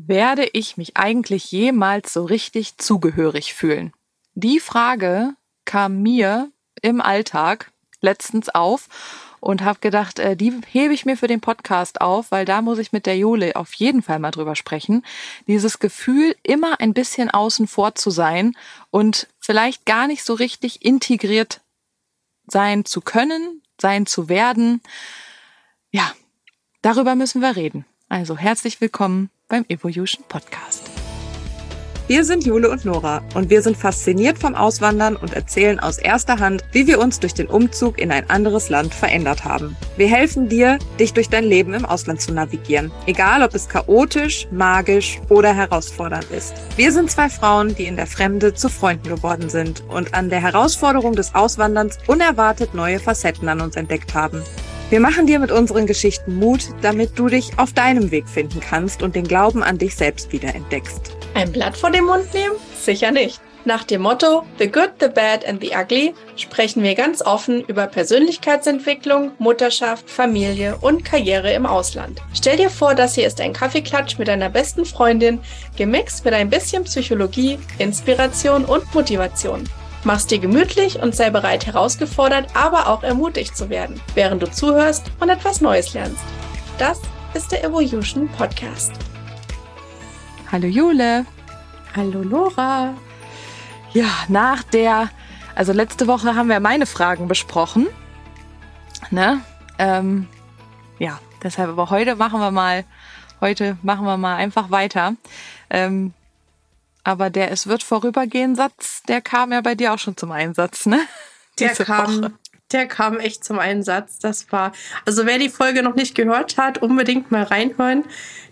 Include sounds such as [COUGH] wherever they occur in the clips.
Werde ich mich eigentlich jemals so richtig zugehörig fühlen? Die Frage kam mir im Alltag letztens auf und habe gedacht, äh, die hebe ich mir für den Podcast auf, weil da muss ich mit der Jule auf jeden Fall mal drüber sprechen. Dieses Gefühl, immer ein bisschen außen vor zu sein und vielleicht gar nicht so richtig integriert sein zu können, sein zu werden. Ja, darüber müssen wir reden. Also herzlich willkommen beim Evolution Podcast. Wir sind Jule und Nora und wir sind fasziniert vom Auswandern und erzählen aus erster Hand, wie wir uns durch den Umzug in ein anderes Land verändert haben. Wir helfen dir, dich durch dein Leben im Ausland zu navigieren, egal ob es chaotisch, magisch oder herausfordernd ist. Wir sind zwei Frauen, die in der Fremde zu Freunden geworden sind und an der Herausforderung des Auswanderns unerwartet neue Facetten an uns entdeckt haben. Wir machen dir mit unseren Geschichten Mut, damit du dich auf deinem Weg finden kannst und den Glauben an dich selbst wieder entdeckst. Ein Blatt vor den Mund nehmen? Sicher nicht. Nach dem Motto The Good, the Bad and the Ugly sprechen wir ganz offen über Persönlichkeitsentwicklung, Mutterschaft, Familie und Karriere im Ausland. Stell dir vor, das hier ist ein Kaffeeklatsch mit deiner besten Freundin, gemixt mit ein bisschen Psychologie, Inspiration und Motivation. Mach's dir gemütlich und sei bereit, herausgefordert, aber auch ermutigt zu werden, während du zuhörst und etwas Neues lernst. Das ist der Evolution Podcast. Hallo Jule. Hallo Nora. Ja, nach der, also letzte Woche haben wir meine Fragen besprochen. Ne? Ähm, ja, deshalb, aber heute machen wir mal, heute machen wir mal einfach weiter. Ähm, aber der Es wird vorübergehen Satz, der kam ja bei dir auch schon zum Einsatz, ne? [LAUGHS] Der kam, der kam echt zum Einsatz. Das war, also wer die Folge noch nicht gehört hat, unbedingt mal reinhören.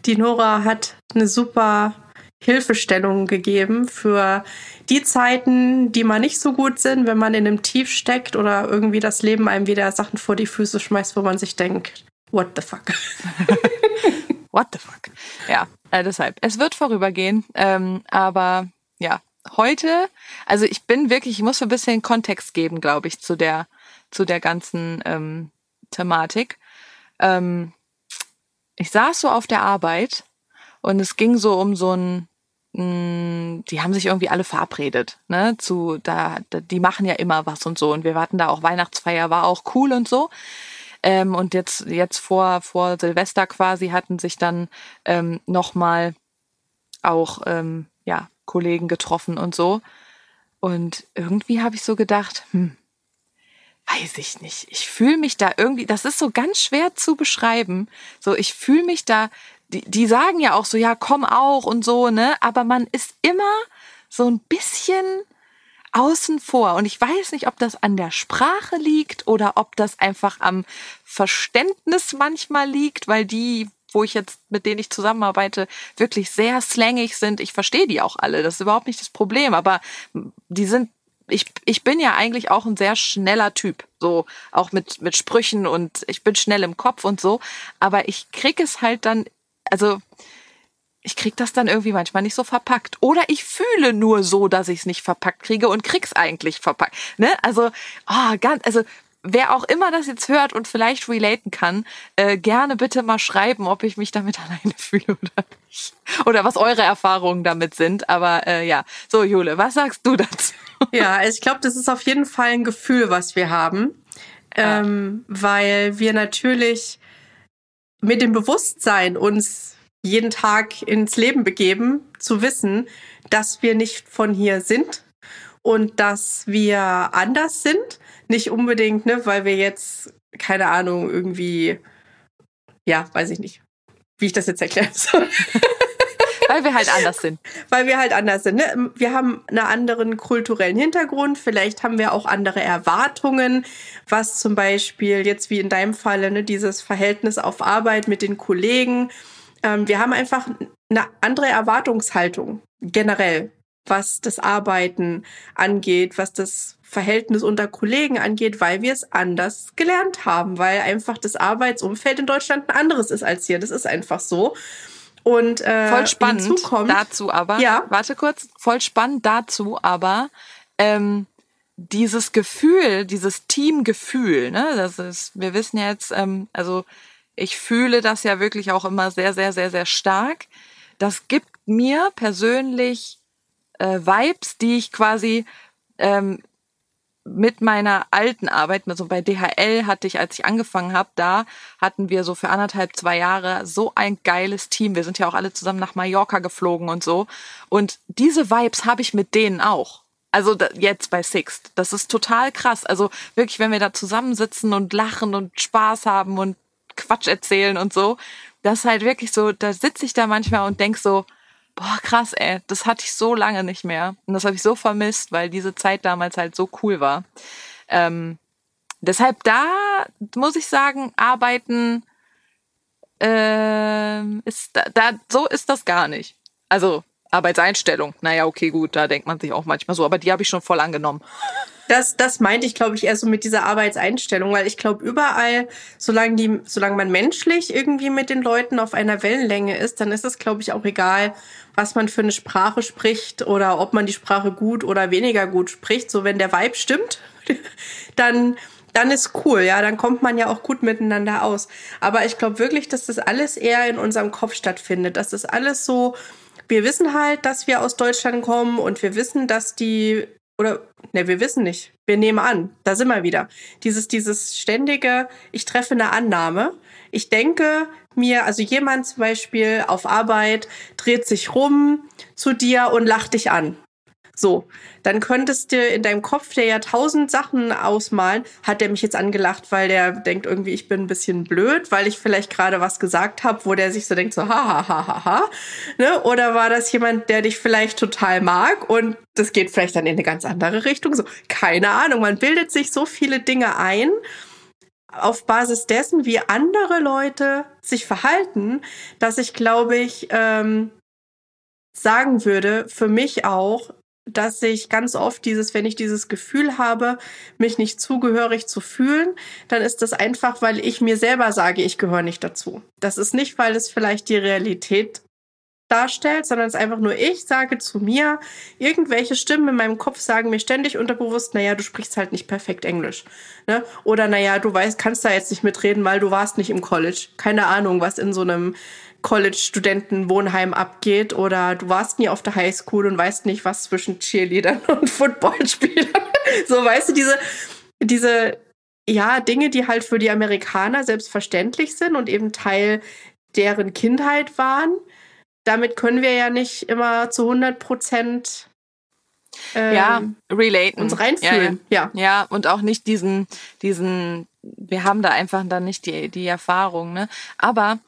Die Nora hat eine super Hilfestellung gegeben für die Zeiten, die mal nicht so gut sind, wenn man in einem Tief steckt oder irgendwie das Leben einem wieder Sachen vor die Füße schmeißt, wo man sich denkt, what the fuck? [LAUGHS] what the fuck? Ja, äh, deshalb, es wird vorübergehen, ähm, aber ja, heute, also ich bin wirklich, ich muss ein bisschen Kontext geben, glaube ich, zu der, zu der ganzen ähm, Thematik. Ähm, ich saß so auf der Arbeit und es ging so um so ein, mh, mm, die haben sich irgendwie alle verabredet, ne, zu, da, die machen ja immer was und so und wir warten da auch Weihnachtsfeier, war auch cool und so. Ähm, und jetzt, jetzt vor, vor Silvester quasi hatten sich dann ähm, nochmal auch ähm, ja, Kollegen getroffen und so. Und irgendwie habe ich so gedacht, hm, weiß ich nicht. Ich fühle mich da irgendwie, das ist so ganz schwer zu beschreiben. So, ich fühle mich da, die, die sagen ja auch so, ja, komm auch und so, ne? Aber man ist immer so ein bisschen außen vor. Und ich weiß nicht, ob das an der Sprache liegt oder ob das einfach am Verständnis manchmal liegt, weil die, wo ich jetzt, mit denen ich zusammenarbeite, wirklich sehr slangig sind. Ich verstehe die auch alle. Das ist überhaupt nicht das Problem. Aber die sind ich, ich bin ja eigentlich auch ein sehr schneller Typ, so auch mit, mit Sprüchen und ich bin schnell im Kopf und so, aber ich krieg es halt dann, also ich krieg das dann irgendwie manchmal nicht so verpackt. Oder ich fühle nur so, dass ich es nicht verpackt kriege und krieg's eigentlich verpackt. Ne? Also, oh, ganz, also wer auch immer das jetzt hört und vielleicht relaten kann, äh, gerne bitte mal schreiben, ob ich mich damit [LAUGHS] alleine fühle oder nicht. Oder was eure Erfahrungen damit sind. Aber äh, ja, so Jule, was sagst du dazu? Ja, also ich glaube, das ist auf jeden Fall ein Gefühl, was wir haben, ähm, weil wir natürlich mit dem Bewusstsein uns jeden Tag ins Leben begeben, zu wissen, dass wir nicht von hier sind und dass wir anders sind. Nicht unbedingt, ne, weil wir jetzt, keine Ahnung, irgendwie, ja, weiß ich nicht, wie ich das jetzt erklären [LAUGHS] soll. Weil wir halt anders sind. Weil wir halt anders sind. Ne? Wir haben einen anderen kulturellen Hintergrund. Vielleicht haben wir auch andere Erwartungen, was zum Beispiel jetzt wie in deinem Falle, ne, dieses Verhältnis auf Arbeit mit den Kollegen ähm, wir haben einfach eine andere Erwartungshaltung generell, was das Arbeiten angeht, was das Verhältnis unter Kollegen angeht, weil wir es anders gelernt haben, weil einfach das Arbeitsumfeld in Deutschland ein anderes ist als hier. Das ist einfach so. Und äh, voll spannend kommt, dazu aber. Ja. Warte kurz, voll spannend dazu aber. Ähm, dieses Gefühl, dieses Teamgefühl, ne, das ist, wir wissen ja jetzt, ähm, also ich fühle das ja wirklich auch immer sehr, sehr, sehr, sehr stark. das gibt mir persönlich äh, Vibes, die ich quasi ähm, mit meiner alten Arbeit, also bei DHL hatte ich, als ich angefangen habe, da hatten wir so für anderthalb, zwei Jahre so ein geiles Team. Wir sind ja auch alle zusammen nach Mallorca geflogen und so. Und diese Vibes habe ich mit denen auch. Also jetzt bei Sixt. Das ist total krass. Also wirklich, wenn wir da zusammensitzen und lachen und Spaß haben und Quatsch erzählen und so, das ist halt wirklich so, da sitze ich da manchmal und denk so, boah, krass, ey, das hatte ich so lange nicht mehr. Und das habe ich so vermisst, weil diese Zeit damals halt so cool war. Ähm, deshalb da muss ich sagen, arbeiten äh, ist da, da, so ist das gar nicht. Also Arbeitseinstellung, naja, okay, gut, da denkt man sich auch manchmal so, aber die habe ich schon voll angenommen. Das, das meinte ich, glaube ich, eher so mit dieser Arbeitseinstellung, weil ich glaube, überall, solange die, solange man menschlich irgendwie mit den Leuten auf einer Wellenlänge ist, dann ist es, glaube ich, auch egal, was man für eine Sprache spricht oder ob man die Sprache gut oder weniger gut spricht. So, wenn der Vibe stimmt, [LAUGHS] dann, dann ist cool, ja, dann kommt man ja auch gut miteinander aus. Aber ich glaube wirklich, dass das alles eher in unserem Kopf stattfindet, dass das alles so, wir wissen halt, dass wir aus Deutschland kommen und wir wissen, dass die oder ne, wir wissen nicht. Wir nehmen an, da sind wir wieder. Dieses, dieses ständige, ich treffe eine Annahme. Ich denke, mir, also jemand zum Beispiel auf Arbeit dreht sich rum zu dir und lacht dich an. So, dann könntest du in deinem Kopf der ja tausend Sachen ausmalen. Hat der mich jetzt angelacht, weil der denkt irgendwie, ich bin ein bisschen blöd, weil ich vielleicht gerade was gesagt habe, wo der sich so denkt, so ha ha ha ha ha. Ne? Oder war das jemand, der dich vielleicht total mag und das geht vielleicht dann in eine ganz andere Richtung? So, keine Ahnung. Man bildet sich so viele Dinge ein auf Basis dessen, wie andere Leute sich verhalten, dass ich, glaube ich, ähm, sagen würde, für mich auch, dass ich ganz oft dieses, wenn ich dieses Gefühl habe, mich nicht zugehörig zu fühlen, dann ist das einfach, weil ich mir selber sage, ich gehöre nicht dazu. Das ist nicht, weil es vielleicht die Realität darstellt, sondern es ist einfach nur ich sage zu mir, irgendwelche Stimmen in meinem Kopf sagen mir ständig unterbewusst, naja, du sprichst halt nicht perfekt Englisch. Ne? Oder naja, du weißt, kannst da jetzt nicht mitreden, weil du warst nicht im College. Keine Ahnung, was in so einem College-Studentenwohnheim abgeht oder du warst nie auf der Highschool und weißt nicht, was zwischen Cheerleadern [LAUGHS] und Footballspielern. [LAUGHS] so, weißt du, diese, diese, ja, Dinge, die halt für die Amerikaner selbstverständlich sind und eben Teil deren Kindheit waren, damit können wir ja nicht immer zu 100 Prozent ähm, ja, relaten. uns reinfühlen. Ja, ja. ja. ja, und auch nicht diesen, diesen, wir haben da einfach dann nicht die, die Erfahrung, ne? Aber,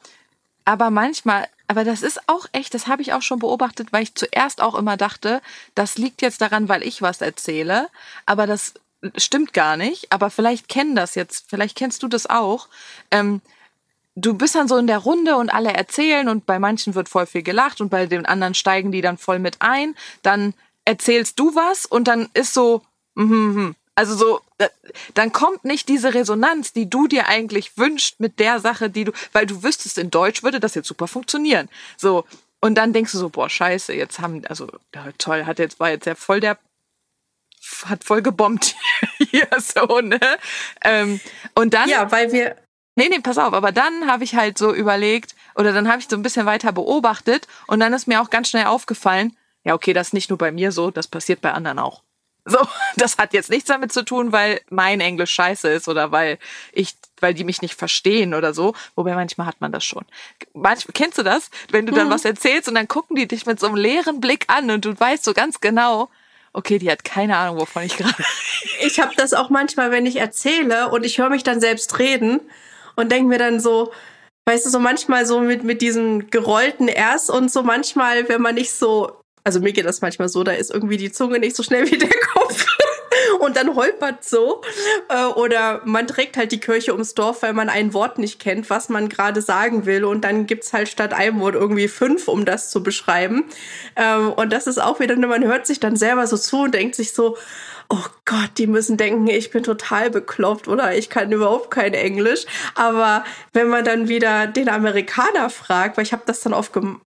aber manchmal, aber das ist auch echt, das habe ich auch schon beobachtet, weil ich zuerst auch immer dachte, das liegt jetzt daran, weil ich was erzähle, aber das stimmt gar nicht. Aber vielleicht kennen das jetzt, vielleicht kennst du das auch. Ähm, du bist dann so in der Runde und alle erzählen und bei manchen wird voll viel gelacht und bei den anderen steigen die dann voll mit ein. Dann erzählst du was und dann ist so, mm, mm, also so, äh, dann kommt nicht diese Resonanz, die du dir eigentlich wünschst mit der Sache, die du, weil du wüsstest, in Deutsch würde das jetzt super funktionieren. So. Und dann denkst du so, boah, scheiße, jetzt haben, also, toll, hat jetzt, war jetzt ja voll der, hat voll gebombt [LAUGHS] hier, so, ne? Ähm, und dann. Ja, weil wir, Nee, nee, pass auf, aber dann habe ich halt so überlegt oder dann habe ich so ein bisschen weiter beobachtet und dann ist mir auch ganz schnell aufgefallen, ja, okay, das ist nicht nur bei mir so, das passiert bei anderen auch. So, [LAUGHS] das hat jetzt nichts damit zu tun, weil mein Englisch scheiße ist oder weil ich, weil die mich nicht verstehen oder so. Wobei manchmal hat man das schon. Manchmal, kennst du das? Wenn du dann mhm. was erzählst und dann gucken die dich mit so einem leeren Blick an und du weißt so ganz genau, okay, die hat keine Ahnung, wovon ich gerade. [LAUGHS] Ich habe das auch manchmal, wenn ich erzähle und ich höre mich dann selbst reden und denke mir dann so, weißt du, so manchmal so mit, mit diesen gerollten Rs und so manchmal, wenn man nicht so, also mir geht das manchmal so, da ist irgendwie die Zunge nicht so schnell [LAUGHS] wie der Kopf. [LAUGHS] und dann holpert so. Äh, oder man trägt halt die Kirche ums Dorf, weil man ein Wort nicht kennt, was man gerade sagen will. Und dann gibt's halt statt einem Wort irgendwie fünf, um das zu beschreiben. Ähm, und das ist auch wieder, man hört sich dann selber so zu und denkt sich so, oh Gott, die müssen denken, ich bin total bekloppt oder ich kann überhaupt kein Englisch. Aber wenn man dann wieder den Amerikaner fragt, weil ich habe das dann oft,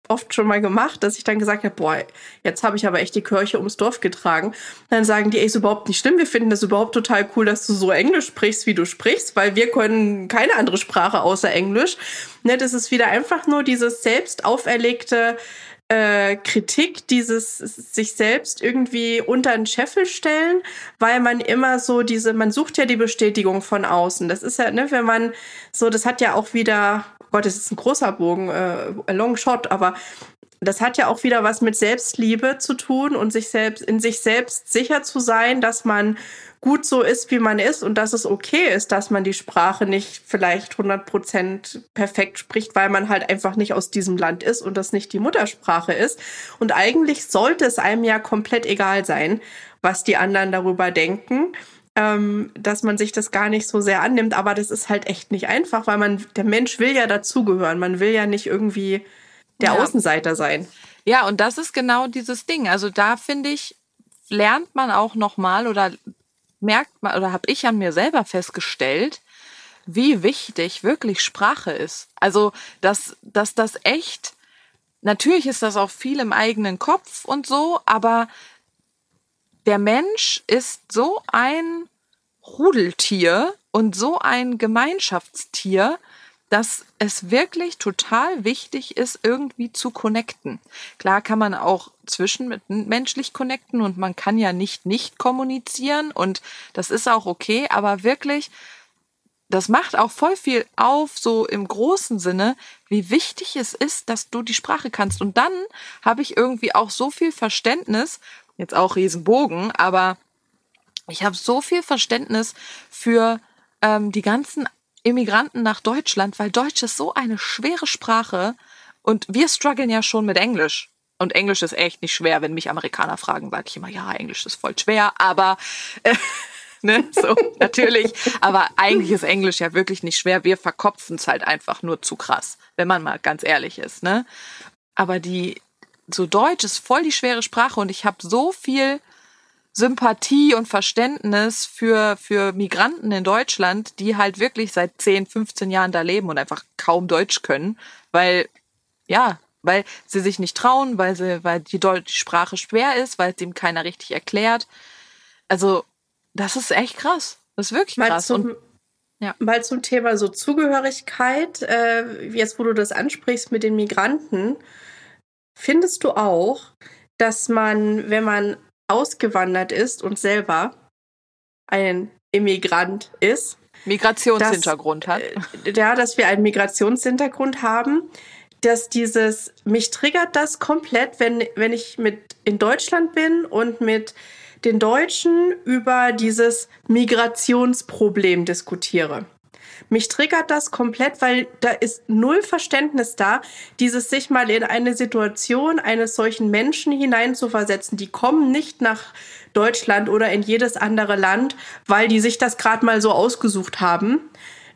oft schon mal gemacht, dass ich dann gesagt habe, boah, jetzt habe ich aber echt die Kirche ums Dorf getragen. Dann sagen die, ey, ist überhaupt nicht schlimm. Wir finden das überhaupt total cool, dass du so Englisch sprichst, wie du sprichst, weil wir können keine andere Sprache außer Englisch. Ne, das ist wieder einfach nur dieses selbst auferlegte äh, Kritik, dieses sich selbst irgendwie unter den Scheffel stellen, weil man immer so diese, man sucht ja die Bestätigung von außen. Das ist ja, ne, wenn man so, das hat ja auch wieder, oh Gott, das ist ein großer Bogen, äh, a long shot, aber das hat ja auch wieder was mit Selbstliebe zu tun und sich selbst in sich selbst sicher zu sein, dass man gut so ist, wie man ist und dass es okay ist, dass man die Sprache nicht vielleicht 100% perfekt spricht, weil man halt einfach nicht aus diesem Land ist und das nicht die Muttersprache ist. Und eigentlich sollte es einem ja komplett egal sein, was die anderen darüber denken. Ähm, dass man sich das gar nicht so sehr annimmt, aber das ist halt echt nicht einfach, weil man, der Mensch will ja dazugehören. Man will ja nicht irgendwie der ja. Außenseiter sein. Ja, und das ist genau dieses Ding. Also da finde ich, lernt man auch nochmal oder merkt man oder habe ich an mir selber festgestellt, wie wichtig wirklich Sprache ist. Also, dass, dass das echt, natürlich ist das auch viel im eigenen Kopf und so, aber der Mensch ist so ein Rudeltier und so ein Gemeinschaftstier, dass es wirklich total wichtig ist, irgendwie zu connecten. Klar kann man auch zwischenmenschlich connecten und man kann ja nicht nicht kommunizieren und das ist auch okay, aber wirklich, das macht auch voll viel auf, so im großen Sinne, wie wichtig es ist, dass du die Sprache kannst. Und dann habe ich irgendwie auch so viel Verständnis, jetzt auch Riesenbogen, aber ich habe so viel Verständnis für ähm, die ganzen Immigranten nach Deutschland, weil Deutsch ist so eine schwere Sprache und wir strugglen ja schon mit Englisch. Und Englisch ist echt nicht schwer. Wenn mich Amerikaner fragen, sage ich immer, ja, Englisch ist voll schwer, aber äh, [LAUGHS] ne, so [LAUGHS] natürlich. Aber eigentlich ist Englisch ja wirklich nicht schwer. Wir verkopfen es halt einfach nur zu krass, wenn man mal ganz ehrlich ist. Ne? Aber die so Deutsch ist voll die schwere Sprache und ich habe so viel Sympathie und Verständnis für, für Migranten in Deutschland, die halt wirklich seit 10, 15 Jahren da leben und einfach kaum Deutsch können, weil, ja, weil sie sich nicht trauen, weil sie, weil die, Deutsch, die Sprache schwer ist, weil es ihm keiner richtig erklärt. Also, das ist echt krass. Das ist wirklich mal krass. Zum, und, ja. Mal zum Thema so Zugehörigkeit, äh, jetzt wo du das ansprichst mit den Migranten, findest du auch, dass man, wenn man ausgewandert ist und selber ein Immigrant ist. Migrationshintergrund dass, hat. Äh, ja, dass wir einen Migrationshintergrund haben, dass dieses, mich triggert das komplett, wenn, wenn ich mit in Deutschland bin und mit den Deutschen über dieses Migrationsproblem diskutiere. Mich triggert das komplett, weil da ist null Verständnis da, dieses sich mal in eine Situation eines solchen Menschen hineinzuversetzen. Die kommen nicht nach Deutschland oder in jedes andere Land, weil die sich das gerade mal so ausgesucht haben.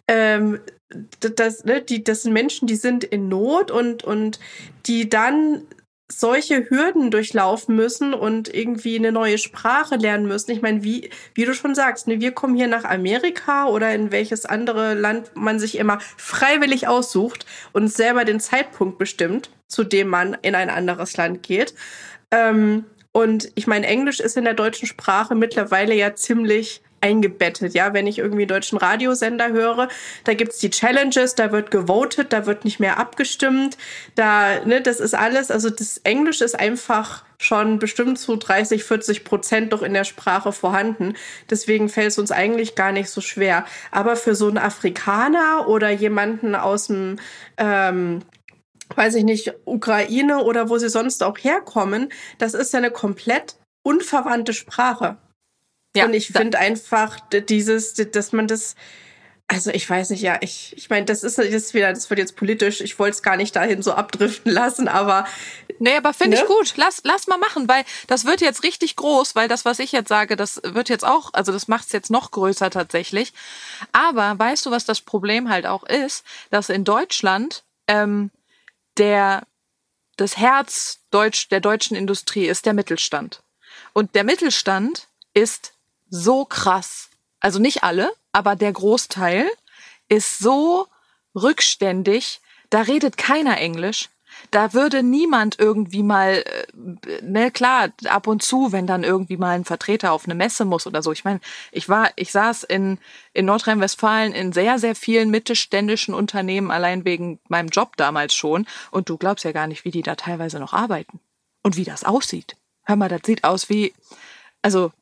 Ähm, das, ne, die, das sind Menschen, die sind in Not und, und die dann solche Hürden durchlaufen müssen und irgendwie eine neue Sprache lernen müssen. Ich meine, wie, wie du schon sagst, ne, wir kommen hier nach Amerika oder in welches andere Land man sich immer freiwillig aussucht und selber den Zeitpunkt bestimmt, zu dem man in ein anderes Land geht. Ähm, und ich meine, Englisch ist in der deutschen Sprache mittlerweile ja ziemlich eingebettet. Ja, wenn ich irgendwie deutschen Radiosender höre, da gibt's die Challenges, da wird gewotet, da wird nicht mehr abgestimmt. Da, ne, das ist alles, also das Englisch ist einfach schon bestimmt zu 30, 40 Prozent doch in der Sprache vorhanden. Deswegen fällt es uns eigentlich gar nicht so schwer. Aber für so einen Afrikaner oder jemanden aus dem ähm, weiß ich nicht, Ukraine oder wo sie sonst auch herkommen, das ist ja eine komplett unverwandte Sprache. Ja, und ich finde einfach dieses, dass man das, also ich weiß nicht, ja, ich, ich meine, das ist, das wieder, das wird jetzt politisch. Ich wollte es gar nicht dahin so abdriften [LAUGHS] lassen, aber. Nee, aber finde ne? ich gut. Lass, lass mal machen, weil das wird jetzt richtig groß, weil das, was ich jetzt sage, das wird jetzt auch, also das macht es jetzt noch größer tatsächlich. Aber weißt du, was das Problem halt auch ist, dass in Deutschland ähm, der das Herz Deutsch, der deutschen Industrie ist der Mittelstand. Und der Mittelstand ist so krass. Also nicht alle, aber der Großteil ist so rückständig. Da redet keiner Englisch. Da würde niemand irgendwie mal, äh, ne, klar, ab und zu, wenn dann irgendwie mal ein Vertreter auf eine Messe muss oder so. Ich meine, ich war, ich saß in, in Nordrhein-Westfalen in sehr, sehr vielen mittelständischen Unternehmen, allein wegen meinem Job damals schon. Und du glaubst ja gar nicht, wie die da teilweise noch arbeiten. Und wie das aussieht. Hör mal, das sieht aus wie, also,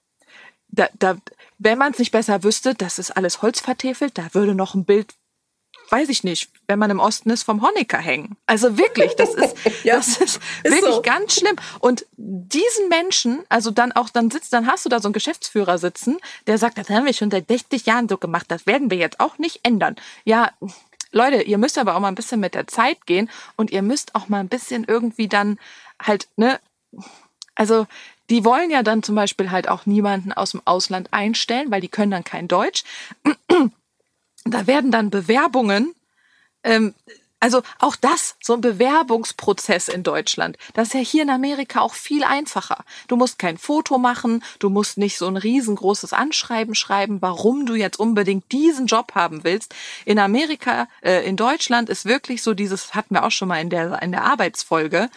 da, da, wenn man es nicht besser wüsste, das ist alles Holz vertefelt, da würde noch ein Bild weiß ich nicht, wenn man im Osten ist, vom Honecker hängen. Also wirklich, das ist, [LAUGHS] ja, das ist, wirklich so. ganz schlimm. Und diesen Menschen, also dann auch, dann sitzt, dann hast du da so einen Geschäftsführer sitzen, der sagt, das haben wir schon seit 60 Jahren so gemacht, das werden wir jetzt auch nicht ändern. Ja, Leute, ihr müsst aber auch mal ein bisschen mit der Zeit gehen und ihr müsst auch mal ein bisschen irgendwie dann halt, ne, also die wollen ja dann zum Beispiel halt auch niemanden aus dem Ausland einstellen, weil die können dann kein Deutsch [CLEARS THROAT] da werden dann Bewerbungen, ähm, also auch das, so ein Bewerbungsprozess in Deutschland, das ist ja hier in Amerika auch viel einfacher. Du musst kein Foto machen, du musst nicht so ein riesengroßes Anschreiben schreiben, warum du jetzt unbedingt diesen Job haben willst. In Amerika, äh, in Deutschland ist wirklich so dieses, hatten wir auch schon mal in der, in der Arbeitsfolge,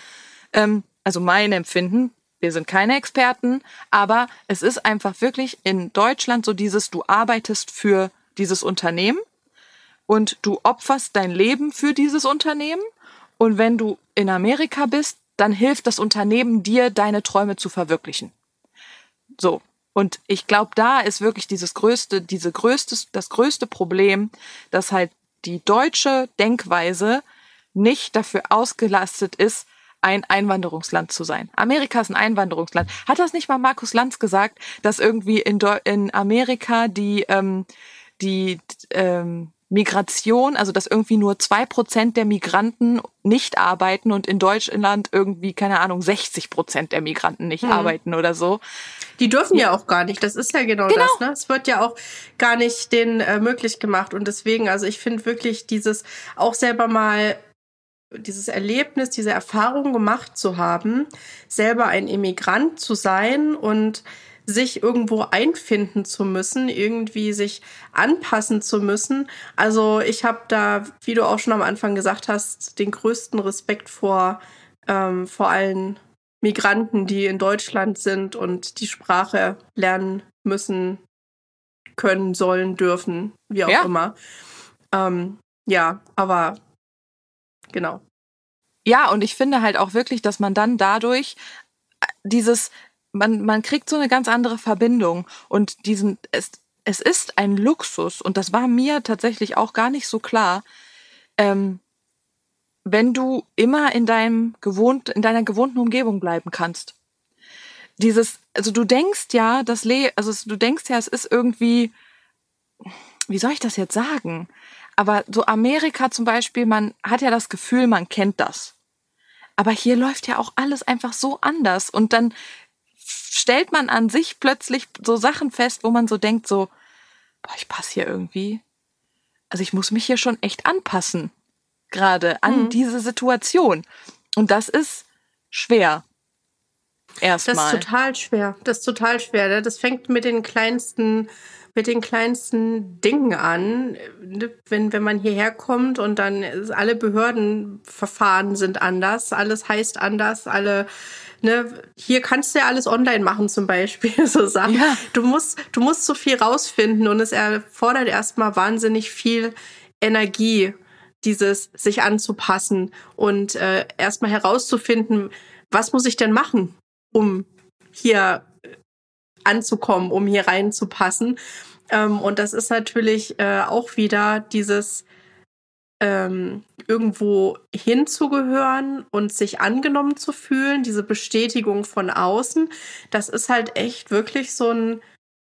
ähm, also mein Empfinden, wir sind keine Experten, aber es ist einfach wirklich in Deutschland so dieses, du arbeitest für dieses Unternehmen und du opferst dein Leben für dieses Unternehmen. Und wenn du in Amerika bist, dann hilft das Unternehmen dir, deine Träume zu verwirklichen. So. Und ich glaube, da ist wirklich dieses größte, diese größte, das größte Problem, dass halt die deutsche Denkweise nicht dafür ausgelastet ist, ein Einwanderungsland zu sein. Amerika ist ein Einwanderungsland. Hat das nicht mal Markus Lanz gesagt, dass irgendwie in, in Amerika die ähm, die ähm, Migration, also dass irgendwie nur zwei Prozent der Migranten nicht arbeiten und in Deutschland irgendwie, keine Ahnung, 60 Prozent der Migranten nicht hm. arbeiten oder so. Die dürfen ja. ja auch gar nicht. Das ist ja genau, genau. das. Ne? Es wird ja auch gar nicht denen äh, möglich gemacht. Und deswegen, also ich finde wirklich dieses auch selber mal dieses Erlebnis, diese Erfahrung gemacht zu haben, selber ein Immigrant zu sein und sich irgendwo einfinden zu müssen, irgendwie sich anpassen zu müssen. Also ich habe da, wie du auch schon am Anfang gesagt hast, den größten Respekt vor, ähm, vor allen Migranten, die in Deutschland sind und die Sprache lernen müssen, können, sollen, dürfen, wie auch ja. immer. Ähm, ja, aber genau. Ja, und ich finde halt auch wirklich, dass man dann dadurch äh, dieses, man, man kriegt so eine ganz andere Verbindung und diesen, es, es ist ein Luxus und das war mir tatsächlich auch gar nicht so klar, ähm, wenn du immer in deinem gewohnt, in deiner gewohnten Umgebung bleiben kannst. Dieses, also du denkst ja, das Le, also du denkst ja, es ist irgendwie, wie soll ich das jetzt sagen? Aber so Amerika zum Beispiel, man hat ja das Gefühl, man kennt das. Aber hier läuft ja auch alles einfach so anders. Und dann stellt man an sich plötzlich so Sachen fest, wo man so denkt, so, boah, ich passe hier irgendwie. Also ich muss mich hier schon echt anpassen, gerade an mhm. diese Situation. Und das ist schwer. Erstmal. Das ist total schwer. Das ist total schwer. Ne? Das fängt mit den kleinsten, mit den kleinsten Dingen an. Ne? Wenn, wenn man hierher kommt und dann alle Behördenverfahren sind anders, alles heißt anders, alle ne, hier kannst du ja alles online machen zum Beispiel, [LAUGHS] so Sachen. Ja. Du musst, du musst so viel rausfinden und es erfordert erstmal wahnsinnig viel Energie, dieses sich anzupassen und äh, erstmal herauszufinden, was muss ich denn machen, um hier anzukommen, um hier reinzupassen. Ähm, und das ist natürlich äh, auch wieder dieses ähm, irgendwo hinzugehören und sich angenommen zu fühlen, diese Bestätigung von außen, das ist halt echt wirklich so ein,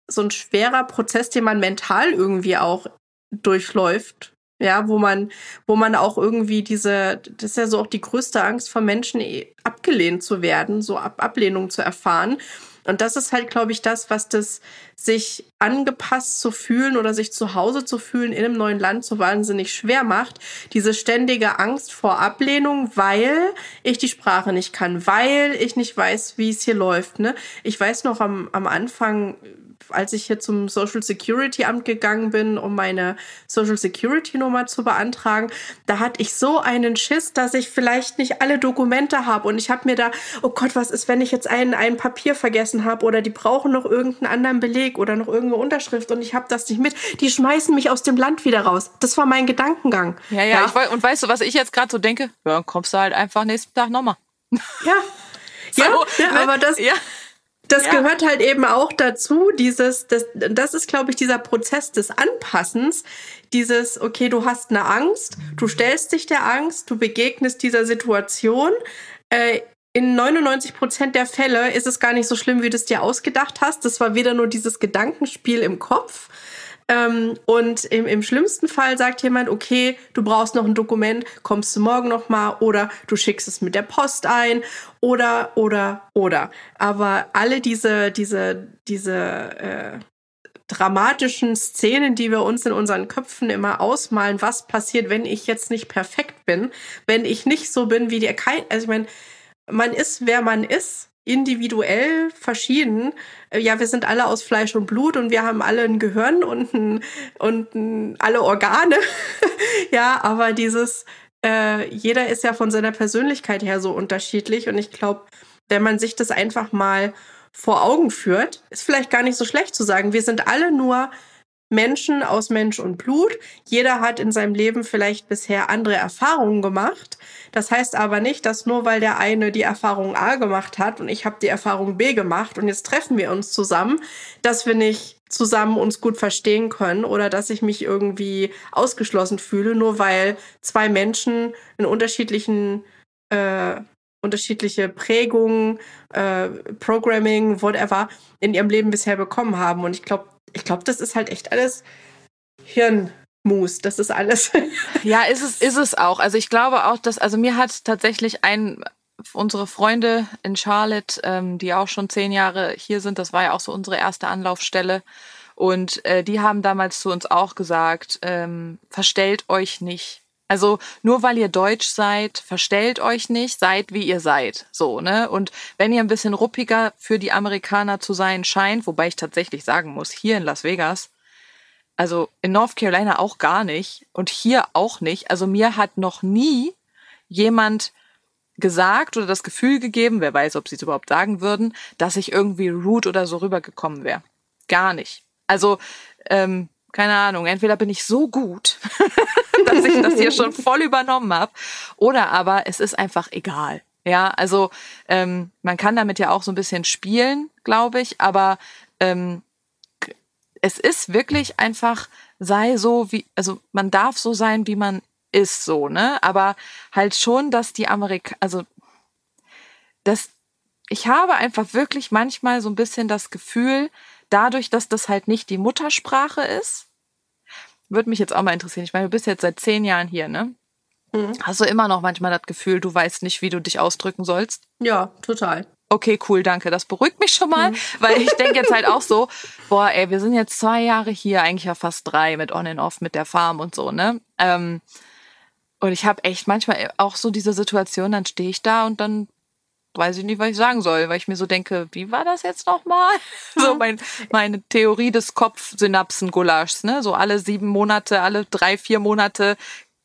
so ein schwerer Prozess, den man mental irgendwie auch durchläuft. Ja, wo man, wo man auch irgendwie diese, das ist ja so auch die größte Angst von Menschen, eh, abgelehnt zu werden, so Ab Ablehnung zu erfahren. Und das ist halt, glaube ich, das, was das sich angepasst zu fühlen oder sich zu Hause zu fühlen in einem neuen Land so wahnsinnig schwer macht. Diese ständige Angst vor Ablehnung, weil ich die Sprache nicht kann, weil ich nicht weiß, wie es hier läuft. Ne? Ich weiß noch am, am Anfang, als ich hier zum Social Security Amt gegangen bin, um meine Social Security Nummer zu beantragen, da hatte ich so einen Schiss, dass ich vielleicht nicht alle Dokumente habe und ich habe mir da, oh Gott, was ist, wenn ich jetzt ein, ein Papier vergessen habe oder die brauchen noch irgendeinen anderen Beleg oder noch irgendeine Unterschrift und ich habe das nicht mit. Die schmeißen mich aus dem Land wieder raus. Das war mein Gedankengang. Ja, ja, ja. Ich, und weißt du, was ich jetzt gerade so denke? Ja, dann kommst du halt einfach nächsten Tag nochmal. Ja. [LAUGHS] so, ja, ja ne? aber das, ja. Das ja. gehört halt eben auch dazu, dieses, das, das ist, glaube ich, dieser Prozess des Anpassens, dieses, okay, du hast eine Angst, du stellst dich der Angst, du begegnest dieser Situation, äh, in 99 Prozent der Fälle ist es gar nicht so schlimm, wie du es dir ausgedacht hast. Das war wieder nur dieses Gedankenspiel im Kopf, ähm, und im, im schlimmsten Fall sagt jemand, okay, du brauchst noch ein Dokument, kommst du morgen noch mal oder du schickst es mit der Post ein oder oder oder. Aber alle diese diese diese äh, dramatischen Szenen, die wir uns in unseren Köpfen immer ausmalen, was passiert, wenn ich jetzt nicht perfekt bin, wenn ich nicht so bin wie kein, also ich meine, man ist wer man ist individuell verschieden. Äh, ja, wir sind alle aus Fleisch und Blut und wir haben alle ein Gehirn und, ein, und ein, alle Organe. [LAUGHS] ja, aber dieses, äh, jeder ist ja von seiner Persönlichkeit her so unterschiedlich und ich glaube, wenn man sich das einfach mal vor Augen führt, ist vielleicht gar nicht so schlecht zu sagen, wir sind alle nur Menschen aus Mensch und Blut. Jeder hat in seinem Leben vielleicht bisher andere Erfahrungen gemacht. Das heißt aber nicht, dass nur weil der eine die Erfahrung A gemacht hat und ich habe die Erfahrung B gemacht und jetzt treffen wir uns zusammen, dass wir nicht zusammen uns gut verstehen können oder dass ich mich irgendwie ausgeschlossen fühle, nur weil zwei Menschen in unterschiedlichen äh, unterschiedliche Prägungen, äh, Programming, whatever in ihrem Leben bisher bekommen haben. Und ich glaube, ich glaube, das ist halt echt alles Hirnmus. Das ist alles. [LAUGHS] ja, ist es, ist es auch. Also ich glaube auch, dass, also mir hat tatsächlich ein, unsere Freunde in Charlotte, ähm, die auch schon zehn Jahre hier sind, das war ja auch so unsere erste Anlaufstelle. Und äh, die haben damals zu uns auch gesagt, ähm, verstellt euch nicht. Also nur weil ihr deutsch seid, verstellt euch nicht, seid wie ihr seid. So, ne? Und wenn ihr ein bisschen ruppiger für die Amerikaner zu sein scheint, wobei ich tatsächlich sagen muss, hier in Las Vegas, also in North Carolina auch gar nicht und hier auch nicht. Also mir hat noch nie jemand gesagt oder das Gefühl gegeben, wer weiß, ob sie es überhaupt sagen würden, dass ich irgendwie rude oder so rübergekommen wäre. Gar nicht. Also ähm, keine Ahnung, entweder bin ich so gut, [LAUGHS] [LAUGHS] dass ich das hier schon voll übernommen habe, oder aber es ist einfach egal. Ja, also ähm, man kann damit ja auch so ein bisschen spielen, glaube ich, aber ähm, es ist wirklich einfach, sei so wie, also man darf so sein, wie man ist, so, ne? Aber halt schon, dass die Amerika, also das, ich habe einfach wirklich manchmal so ein bisschen das Gefühl, dadurch, dass das halt nicht die Muttersprache ist, würde mich jetzt auch mal interessieren. Ich meine, du bist jetzt seit zehn Jahren hier, ne? Mhm. Hast du immer noch manchmal das Gefühl, du weißt nicht, wie du dich ausdrücken sollst? Ja, total. Okay, cool, danke. Das beruhigt mich schon mal, mhm. weil ich denke jetzt halt auch so, [LAUGHS] boah, ey, wir sind jetzt zwei Jahre hier, eigentlich ja fast drei mit On and Off, mit der Farm und so, ne? Ähm, und ich habe echt manchmal auch so diese Situation, dann stehe ich da und dann weiß ich nicht, was ich sagen soll, weil ich mir so denke, wie war das jetzt nochmal? [LAUGHS] so mein, meine Theorie des Kopfsynapsen-Gulaschs, ne? So alle sieben Monate, alle drei, vier Monate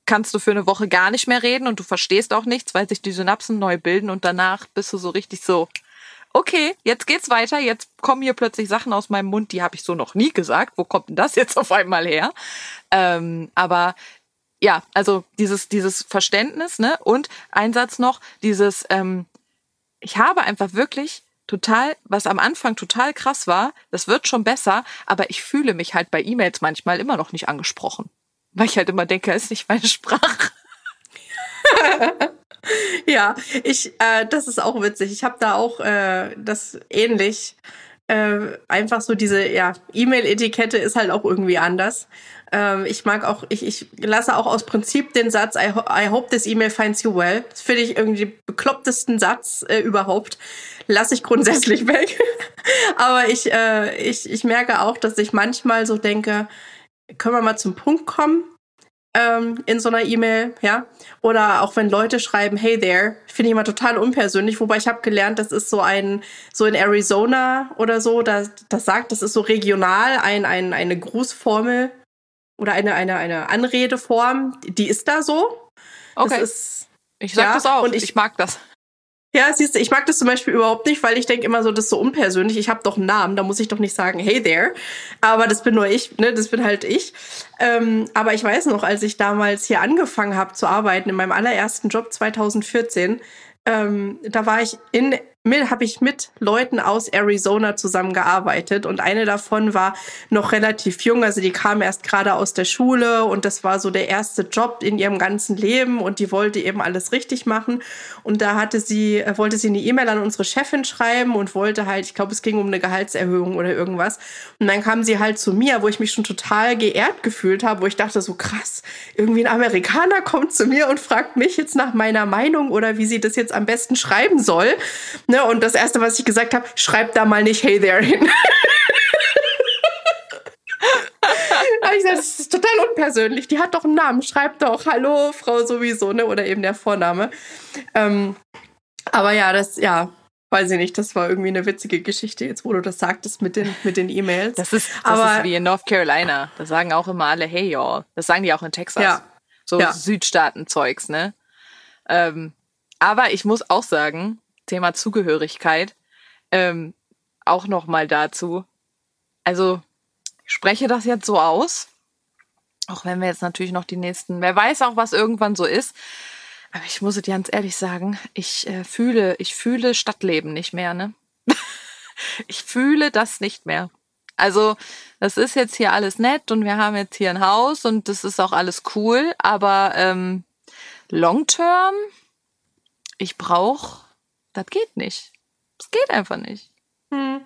kannst du für eine Woche gar nicht mehr reden und du verstehst auch nichts, weil sich die Synapsen neu bilden und danach bist du so richtig so, okay, jetzt geht's weiter, jetzt kommen hier plötzlich Sachen aus meinem Mund, die habe ich so noch nie gesagt. Wo kommt denn das jetzt auf einmal her? Ähm, aber ja, also dieses, dieses Verständnis, ne? Und ein Satz noch, dieses, ähm, ich habe einfach wirklich total, was am Anfang total krass war, das wird schon besser, aber ich fühle mich halt bei E-Mails manchmal immer noch nicht angesprochen. Weil ich halt immer denke, ist nicht meine Sprache. [LAUGHS] ja, ich, äh, das ist auch witzig. Ich habe da auch äh, das ähnlich. Äh, einfach so diese, ja, E-Mail-Etikette ist halt auch irgendwie anders. Ähm, ich mag auch, ich, ich lasse auch aus Prinzip den Satz, I, ho I hope this email finds you well. Das finde ich irgendwie den beklopptesten Satz äh, überhaupt. Lasse ich grundsätzlich [LAUGHS] weg. Aber ich, äh, ich, ich merke auch, dass ich manchmal so denke, können wir mal zum Punkt kommen? ähm, in so einer E-Mail, ja. Oder auch wenn Leute schreiben, hey there, finde ich immer total unpersönlich, wobei ich habe gelernt, das ist so ein, so in Arizona oder so, das, das sagt, das ist so regional ein, ein, eine Grußformel oder eine, eine, eine Anredeform, die ist da so. Okay. Ist, ich sag ja, das auch. und ich, ich- mag das. ja, siehst du, ich mag das zum Beispiel überhaupt nicht, weil ich denke immer so, das ist so unpersönlich. Ich habe doch einen Namen, da muss ich doch nicht sagen, hey there. Aber das bin nur ich, ne? Das bin halt ich. Ähm, aber ich weiß noch, als ich damals hier angefangen habe zu arbeiten, in meinem allerersten Job 2014, ähm, da war ich in habe ich mit Leuten aus Arizona zusammengearbeitet und eine davon war noch relativ jung, also die kam erst gerade aus der Schule und das war so der erste Job in ihrem ganzen Leben und die wollte eben alles richtig machen. Und da hatte sie äh, wollte sie eine E-Mail an unsere Chefin schreiben und wollte halt, ich glaube, es ging um eine Gehaltserhöhung oder irgendwas. Und dann kam sie halt zu mir, wo ich mich schon total geehrt gefühlt habe, wo ich dachte so krass, irgendwie ein Amerikaner kommt zu mir und fragt mich jetzt nach meiner Meinung oder wie sie das jetzt am besten schreiben soll. Ne, und das erste, was ich gesagt habe, schreib da mal nicht Hey there [LAUGHS] hin. Ich gesagt, das ist total unpersönlich. Die hat doch einen Namen. Schreib doch Hallo, Frau sowieso, ne? Oder eben der Vorname. Ähm, aber ja, das, ja, weiß ich nicht, das war irgendwie eine witzige Geschichte, jetzt wo du das sagtest mit den mit den E-Mails. Das ist, das Aber- ist wie in North Carolina. Da sagen auch immer alle, hey y'all. Das sagen die auch in Texas. Ja. So Ja. Südstaaten-Zeugs, ne? Ähm, aber ich muss auch sagen, Thema Zugehörigkeit, ähm, auch noch mal dazu. Also, ich spreche das jetzt so aus, auch wenn wir jetzt natürlich noch die nächsten, wer weiß auch, was irgendwann so ist. Aber ich muss es ganz ehrlich sagen, ich äh, fühle, ich fühle Stadtleben nicht mehr, ne? [LAUGHS] ich fühle das nicht mehr. Also, das ist jetzt hier alles nett und wir haben jetzt hier ein Haus und das ist auch alles cool, aber ähm, long term, ich brauche, das geht nicht. Das geht einfach nicht. Hm.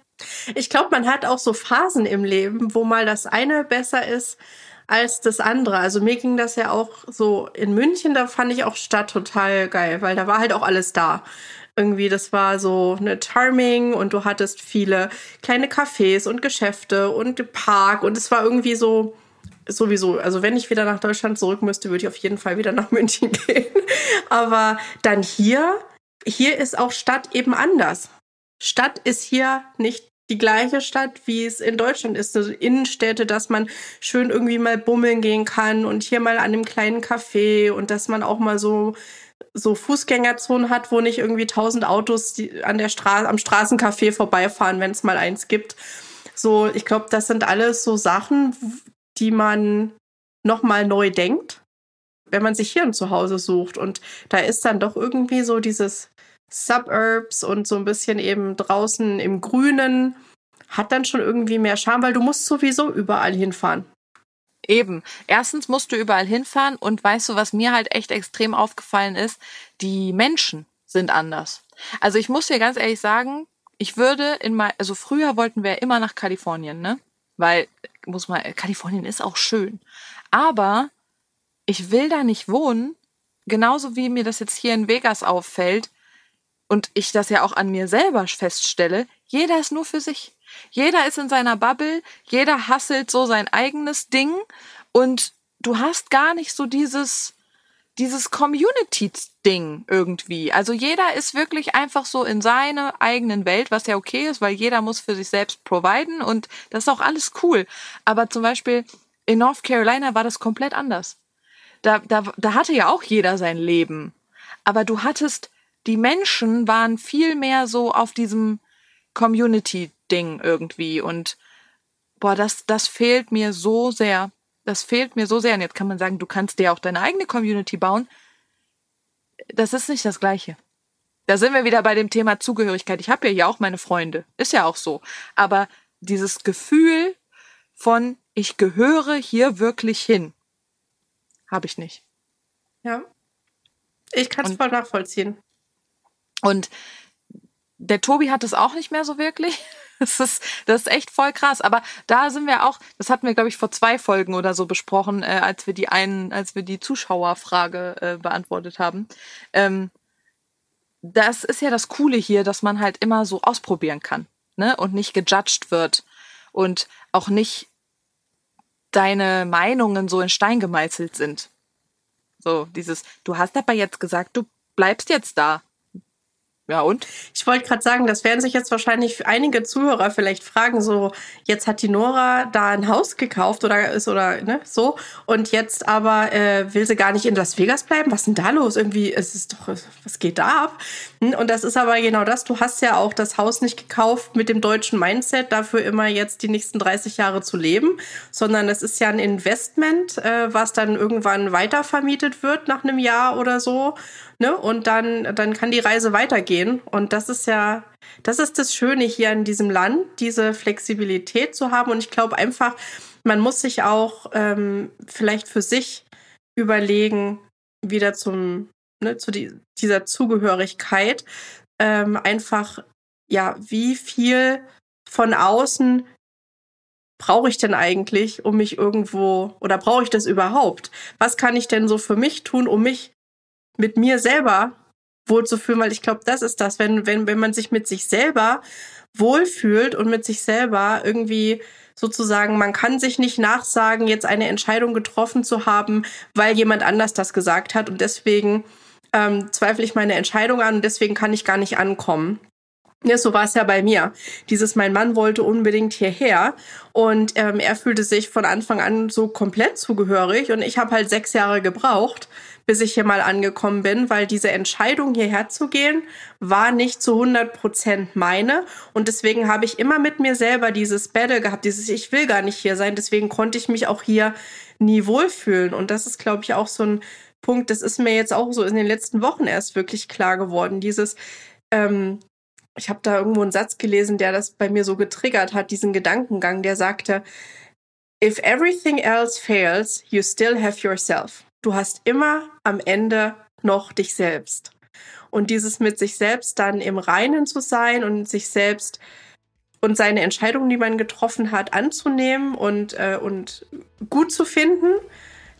Ich glaube, man hat auch so Phasen im Leben, wo mal das eine besser ist als das andere. Also mir ging das ja auch so in München, da fand ich auch Stadt total geil, weil da war halt auch alles da. Irgendwie, das war so eine Charming und du hattest viele kleine Cafés und Geschäfte und Park und es war irgendwie so sowieso, also wenn ich wieder nach Deutschland zurück müsste, würde ich auf jeden Fall wieder nach [LAUGHS] München gehen. Aber dann hier, hier ist auch Stadt eben anders. Stadt ist hier nicht die gleiche Stadt, wie es in Deutschland ist. Also Innenstädte, dass man schön irgendwie mal bummeln gehen kann und hier mal an einem kleinen Café und dass man auch mal so so Fußgängerzonen hat, wo nicht irgendwie tausend Autos an der Straße am Straßencafé vorbeifahren, wenn es mal eins gibt. So, ich glaube, das sind alles so Sachen, die man noch mal neu denkt, wenn man sich hier ein Zuhause sucht. Und da ist dann doch irgendwie so dieses Suburbs und so ein bisschen eben draußen im Grünen hat dann schon irgendwie mehr Charme, weil du musst sowieso überall hinfahren. Eben. Erstens musst du überall hinfahren und weißt du, was mir halt echt extrem aufgefallen ist? Die Menschen sind anders. Also ich muss dir ganz ehrlich sagen, ich würde in mal, also früher wollten wir immer nach Kalifornien, ne? Weil, muss man, Kalifornien ist auch schön. Aber ich will da nicht wohnen, genauso wie mir das jetzt hier in Vegas auffällt und ich das ja auch an mir selber feststelle, jeder ist nur für sich. Jeder ist in seiner Bubble, jeder hasselt so sein eigenes Ding und du hast gar nicht so dieses, dieses Community-Ding irgendwie. Also jeder ist wirklich einfach so in seiner eigenen Welt, was ja okay ist, weil jeder muss für sich selbst providen und das ist auch alles cool. Aber zum Beispiel in North Carolina war das komplett anders. Da, da, da hatte ja auch jeder sein Leben. Aber du hattest, die Menschen waren viel mehr so auf diesem Community-Ding irgendwie und boah, das, das fehlt mir so sehr. Das fehlt mir so sehr. Und jetzt kann man sagen, du kannst dir auch deine eigene Community bauen. Das ist nicht das Gleiche. Da sind wir wieder bei dem Thema Zugehörigkeit. Ich habe ja hier auch meine Freunde. Ist ja auch so. Aber dieses Gefühl von, ich gehöre hier wirklich hin, habe ich nicht. Ja. Ich kann es voll nachvollziehen. Und der Tobi hat es auch nicht mehr so wirklich. [LAUGHS] Das ist, das ist echt voll krass. Aber da sind wir auch, das hatten wir, glaube ich, vor zwei Folgen oder so besprochen, äh, als wir die einen, als wir die Zuschauerfrage äh, beantwortet haben. Ähm, das ist ja das Coole hier, dass man halt immer so ausprobieren kann, ne? Und nicht gejudged wird und auch nicht deine Meinungen so in Stein gemeißelt sind. So, dieses, du hast aber jetzt gesagt, du bleibst jetzt da. Ja, und? Ich wollte gerade sagen, das werden sich jetzt wahrscheinlich einige Zuhörer vielleicht fragen, so, jetzt hat die Nora da ein Haus gekauft oder ist oder ne, so und jetzt aber äh, will sie gar nicht in Las Vegas bleiben. Was ist denn da los? Irgendwie, es ist doch, was geht da ab? Hm, und das ist aber genau das, du hast ja auch das Haus nicht gekauft mit dem deutschen Mindset, dafür immer jetzt die nächsten 30 Jahre zu leben, sondern es ist ja ein Investment, äh, was dann irgendwann weitervermietet wird nach einem Jahr oder so ne? Und dann, dann kann die Reise weitergehen. Und das ist ja, das ist das Schöne hier in diesem Land, diese Flexibilität zu haben. Und ich glaube einfach, man muss sich auch ähm, vielleicht für sich überlegen, wieder zum, ne, zu die, dieser Zugehörigkeit, ähm, einfach, ja, wie viel von außen brauche ich denn eigentlich, um mich irgendwo, oder brauche ich das überhaupt? Was kann ich denn so für mich tun, um mich mit mir selber wohlzufühlen, weil ich glaube, das ist das, wenn, wenn, wenn man sich mit sich selber wohlfühlt und mit sich selber irgendwie sozusagen, man kann sich nicht nachsagen, jetzt eine Entscheidung getroffen zu haben, weil jemand anders das gesagt hat und deswegen ähm, zweifle ich meine Entscheidung an und deswegen kann ich gar nicht ankommen. Ja, so war es ja bei mir. Dieses, mein Mann wollte unbedingt hierher und ähm, er fühlte sich von Anfang an so komplett zugehörig und ich habe halt sechs Jahre gebraucht, bis ich hier mal angekommen bin, weil diese Entscheidung hierher zu gehen war nicht zu 100 Prozent meine. Und deswegen habe ich immer mit mir selber dieses Battle gehabt, dieses ich will gar nicht hier sein, deswegen konnte ich mich auch hier nie wohlfühlen. Und das ist glaube ich auch so ein Punkt, das ist mir jetzt auch so in den letzten Wochen erst wirklich klar geworden, dieses ähm, ich habe da irgendwo einen Satz gelesen, der das bei mir so getriggert hat, diesen Gedankengang, der sagte, If everything else fails, you still have yourself. Du hast immer am Ende noch dich selbst. Und dieses mit sich selbst dann im Reinen zu sein und sich selbst und seine Entscheidungen, die man getroffen hat, anzunehmen und, äh, und gut zu finden,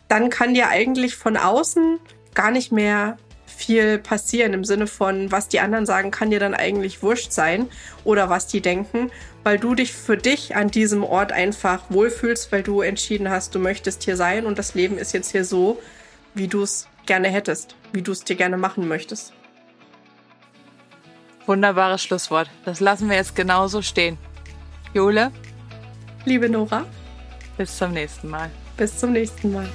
dann kann dir eigentlich von außen gar nicht mehr viel passieren im Sinne von, was die anderen sagen, kann dir dann eigentlich wurscht sein oder was die denken, weil du dich für dich an diesem Ort einfach wohlfühlst, weil du entschieden hast, du möchtest hier sein und das Leben ist jetzt hier so, wie du es gerne hättest, wie du es dir gerne machen möchtest. Wunderbares Schlusswort. Das lassen wir jetzt genauso stehen. Jule? Liebe Nora? Bis zum nächsten Mal. Bis zum nächsten Mal.